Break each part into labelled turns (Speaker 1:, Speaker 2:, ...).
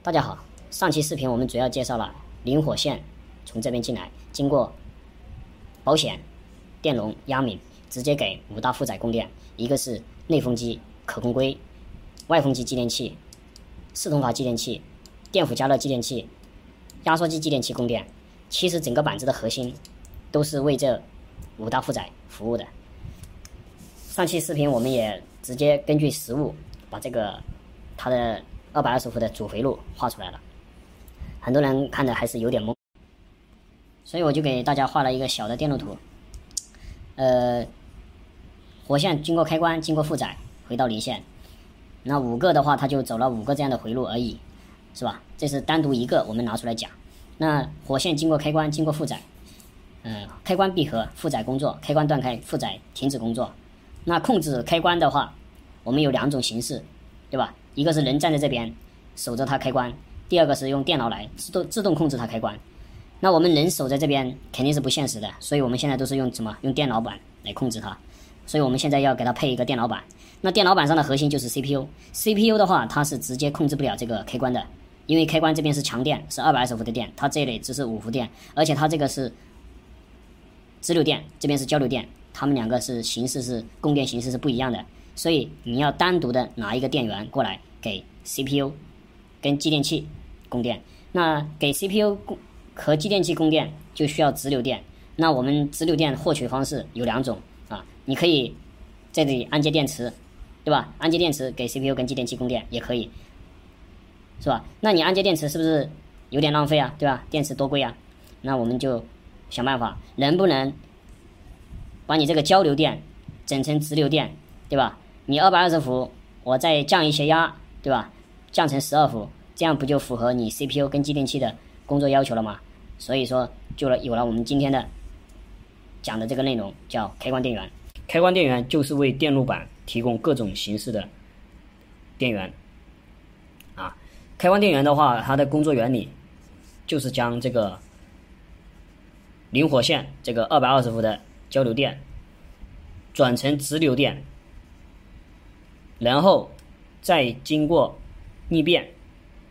Speaker 1: 大家好，上期视频我们主要介绍了零火线从这边进来，经过保险、电容、压敏，直接给五大负载供电。一个是内风机可控硅、外风机继电器、四通阀继电器、电辅加热继电器、压缩机继电器供电。其实整个板子的核心都是为这五大负载服务的。上期视频我们也直接根据实物把这个它的。二百二十伏的主回路画出来了，很多人看的还是有点懵，所以我就给大家画了一个小的电路图。呃，火线经过开关，经过负载回到离线，那五个的话，它就走了五个这样的回路而已，是吧？这是单独一个，我们拿出来讲。那火线经过开关，经过负载，嗯，开关闭合，负载工作，开关断开，负载停止工作。那控制开关的话，我们有两种形式，对吧？一个是人站在这边守着它开关，第二个是用电脑来自动自动控制它开关。那我们人守在这边肯定是不现实的，所以我们现在都是用什么？用电脑板来控制它。所以我们现在要给它配一个电脑板。那电脑板上的核心就是 CPU，CPU 的话它是直接控制不了这个开关的，因为开关这边是强电，是二百二十伏的电，它这里只是五伏电，而且它这个是直流电，这边是交流电，它们两个是形式是供电形式是不一样的，所以你要单独的拿一个电源过来。给 CPU 跟继电器供电，那给 CPU 供和继电器供电就需要直流电。那我们直流电获取方式有两种啊，你可以在这里安接电池，对吧？安接电池给 CPU 跟继电器供电也可以，是吧？那你安接电池是不是有点浪费啊？对吧？电池多贵啊？那我们就想办法，能不能把你这个交流电整成直流电，对吧？你二百二十伏，我再降一些压。对吧？降成十二伏，这样不就符合你 CPU 跟继电器的工作要求了吗？所以说，就了有了我们今天的讲的这个内容，叫开关电源。开关电源就是为电路板提供各种形式的电源。啊，开关电源的话，它的工作原理就是将这个零火线这个二百二十伏的交流电转成直流电，然后。再经过逆变，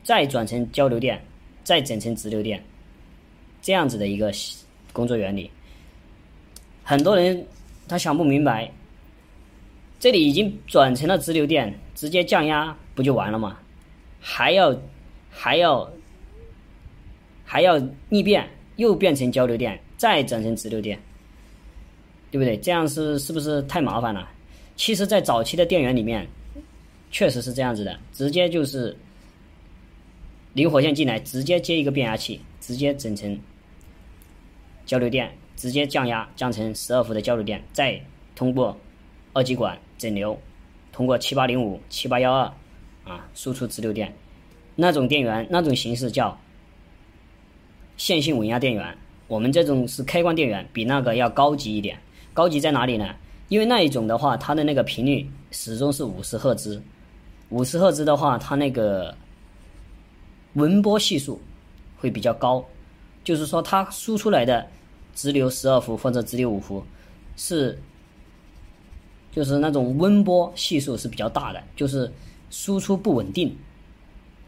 Speaker 1: 再转成交流电，再整成直流电，这样子的一个工作原理。很多人他想不明白，这里已经转成了直流电，直接降压不就完了吗？还要还要还要逆变，又变成交流电，再转成直流电，对不对？这样是是不是太麻烦了？其实，在早期的电源里面。确实是这样子的，直接就是零火线进来，直接接一个变压器，直接整成交流电，直接降压降成十二伏的交流电，再通过二极管整流，通过七八零五、七八幺二啊输出直流电。那种电源那种形式叫线性稳压电源。我们这种是开关电源，比那个要高级一点。高级在哪里呢？因为那一种的话，它的那个频率始终是五十赫兹。五十赫兹的话，它那个纹波系数会比较高，就是说它输出来的直流十二伏或者直流五伏是，就是那种温波系数是比较大的，就是输出不稳定，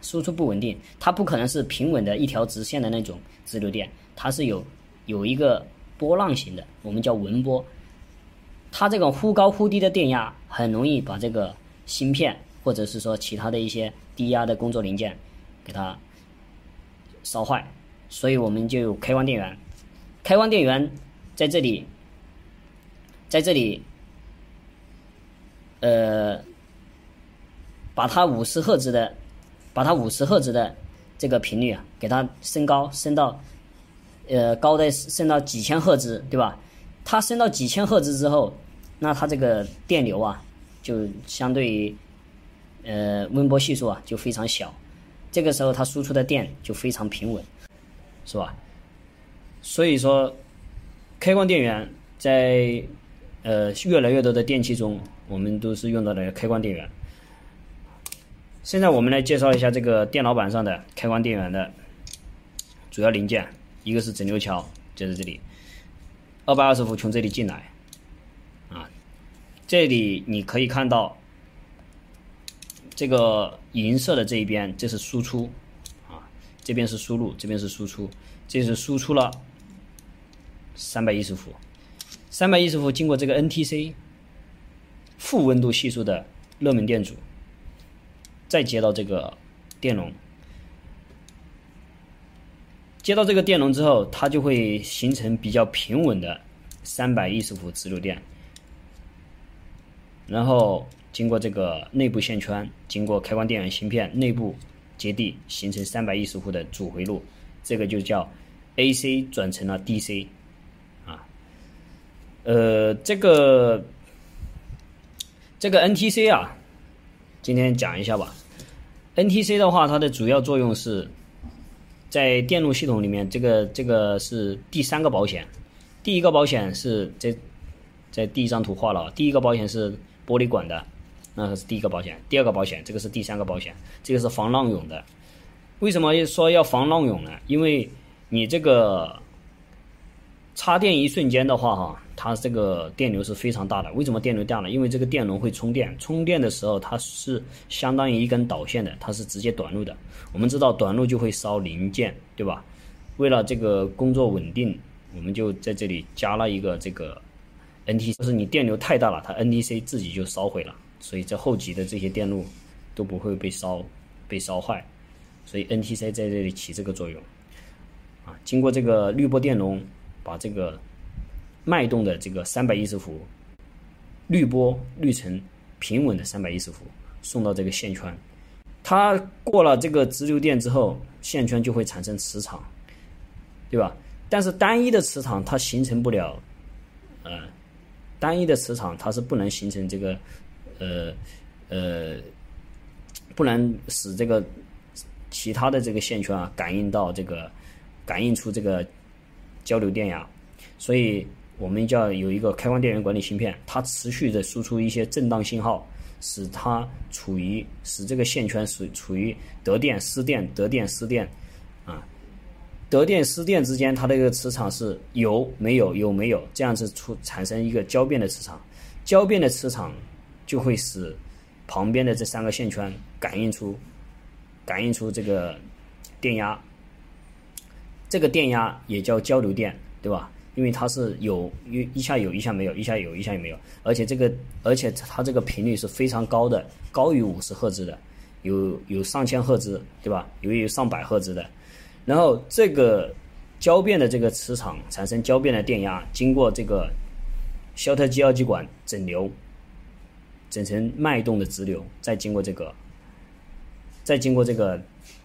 Speaker 1: 输出不稳定，它不可能是平稳的一条直线的那种直流电，它是有有一个波浪形的，我们叫纹波，它这种忽高忽低的电压很容易把这个芯片。或者是说其他的一些低压的工作零件，给它烧坏，所以我们就有开关电源。开关电源在这里，在这里，呃，把它五十赫兹的，把它五十赫兹的这个频率啊，给它升高，升到呃高的升到几千赫兹，对吧？它升到几千赫兹之后，那它这个电流啊，就相对于。呃，温波系数啊就非常小，这个时候它输出的电就非常平稳，是吧？所以说，开关电源在呃越来越多的电器中，我们都是用到的开关电源。现在我们来介绍一下这个电脑板上的开关电源的主要零件，一个是整流桥，就在这里，二百二十伏从这里进来，啊，这里你可以看到。这个银色的这一边，这是输出，啊
Speaker 2: 这边是输入，这边是输出，这是输出了三百一十伏，三百一十伏经过这个 NTC 负温度系数的热门电阻，再接到这个电容，接到这个电容之后，它就会形成比较平稳的三百一十伏直流电，然后经过这个内部线圈，经过开关电源芯片内部。接地形成三百一十伏的主回路，这个就叫 AC 转成了 DC，啊，呃，这个这个 NTC 啊，今天讲一下吧。NTC 的话，它的主要作用是在电路系统里面，这个这个是第三个保险。第一个保险是这在第一张图画了，第一个保险是玻璃管的。那是第一个保险，第二个保险，这个是第三个保险，这个是防浪涌的。为什么说要防浪涌呢？因为你这个插电一瞬间的话，哈，它这个电流是非常大的。为什么电流大呢？因为这个电容会充电，充电的时候它是相当于一根导线的，它是直接短路的。我们知道短路就会烧零件，对吧？为了这个工作稳定，我们就在这里加了一个这个 NTC，就是你电流太大了，它 NTC 自己就烧毁了。所以这后级的这些电路都不会被烧被烧坏，所以 NTC 在这里起这个作用啊。经过这个滤波电容，把这个脉动的这个三百一十伏滤波滤成平稳的三百一十伏，送到这个线圈。它过了这个直流电之后，线圈就会产生磁场，对吧？但是单一的磁场它形成不了，呃，单一的磁场它是不能形成这个。呃，呃，不能使这个其他的这个线圈啊感应到这个感应出这个交流电压，所以我们就要有一个开关电源管理芯片，它持续的输出一些震荡信号，使它处于使这个线圈处处于得电失电得电失电啊，得电失电之间它的一个磁场是有没有有没有这样子出产生一个交变的磁场，交变的磁场。就会使旁边的这三个线圈感应出感应出这个电压，这个电压也叫交流电，对吧？因为它是有一一下有一下没有，一下有一下也没有，而且这个而且它这个频率是非常高的，高于五十赫兹的，有有上千赫兹，对吧？有有上百赫兹的。然后这个交变的这个磁场产生交变的电压，经过这个肖特基二极管整流。整成脉动的直流，再经过这个，再经过这个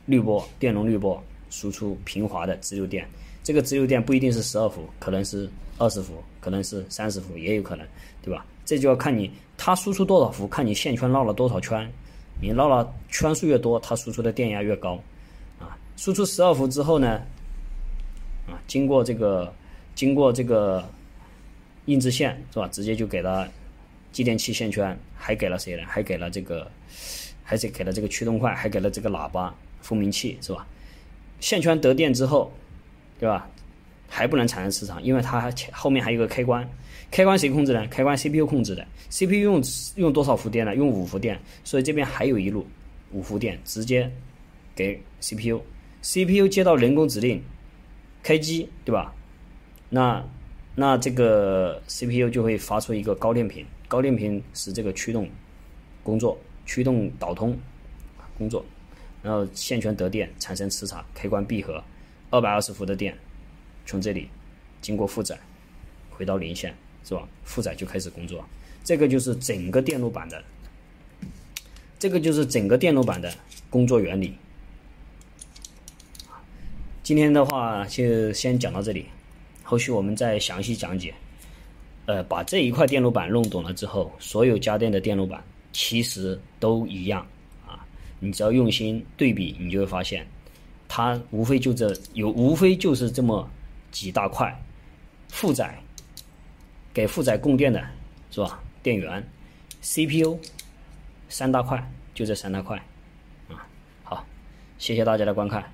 Speaker 2: 滤波电容滤波，输出平滑的直流电。这个直流电不一定是十二伏，可能是二十伏，可能是三十伏，也有可能，对吧？这就要看你它输出多少伏，看你线圈绕了多少圈。你绕了圈数越多，它输出的电压越高。啊，输出十二伏之后呢，啊，经过这个经过这个硬质线是吧？直接就给它。继电器线圈还给了谁呢？还给了这个，还是给了这个驱动块，还给了这个喇叭蜂鸣器，是吧？线圈得电之后，对吧？还不能产生磁场，因为它后面还有个开关，开关谁控制呢？开关 CPU 控制的，CPU 用用多少伏电呢？用五伏电，所以这边还有一路五伏电直接给 CPU，CPU 接到人工指令开机，对吧？那那这个 CPU 就会发出一个高电频。高电平使这个驱动工作，驱动导通工作，然后线圈得电产生磁场，开关闭合，二百二十伏的电从这里经过负载回到零线，是吧？负载就开始工作，这个就是整个电路板的，这个就是整个电路板的工作原理。今天的话就先讲到这里，后续我们再详细讲解。呃，把这一块电路板弄懂了之后，所有家电的电路板其实都一样啊。你只要用心对比，你就会发现，它无非就这有，无非就是这么几大块，负载给负载供电的是吧？电源、CPU 三大块，就这三大块啊。好，谢谢大家的观看。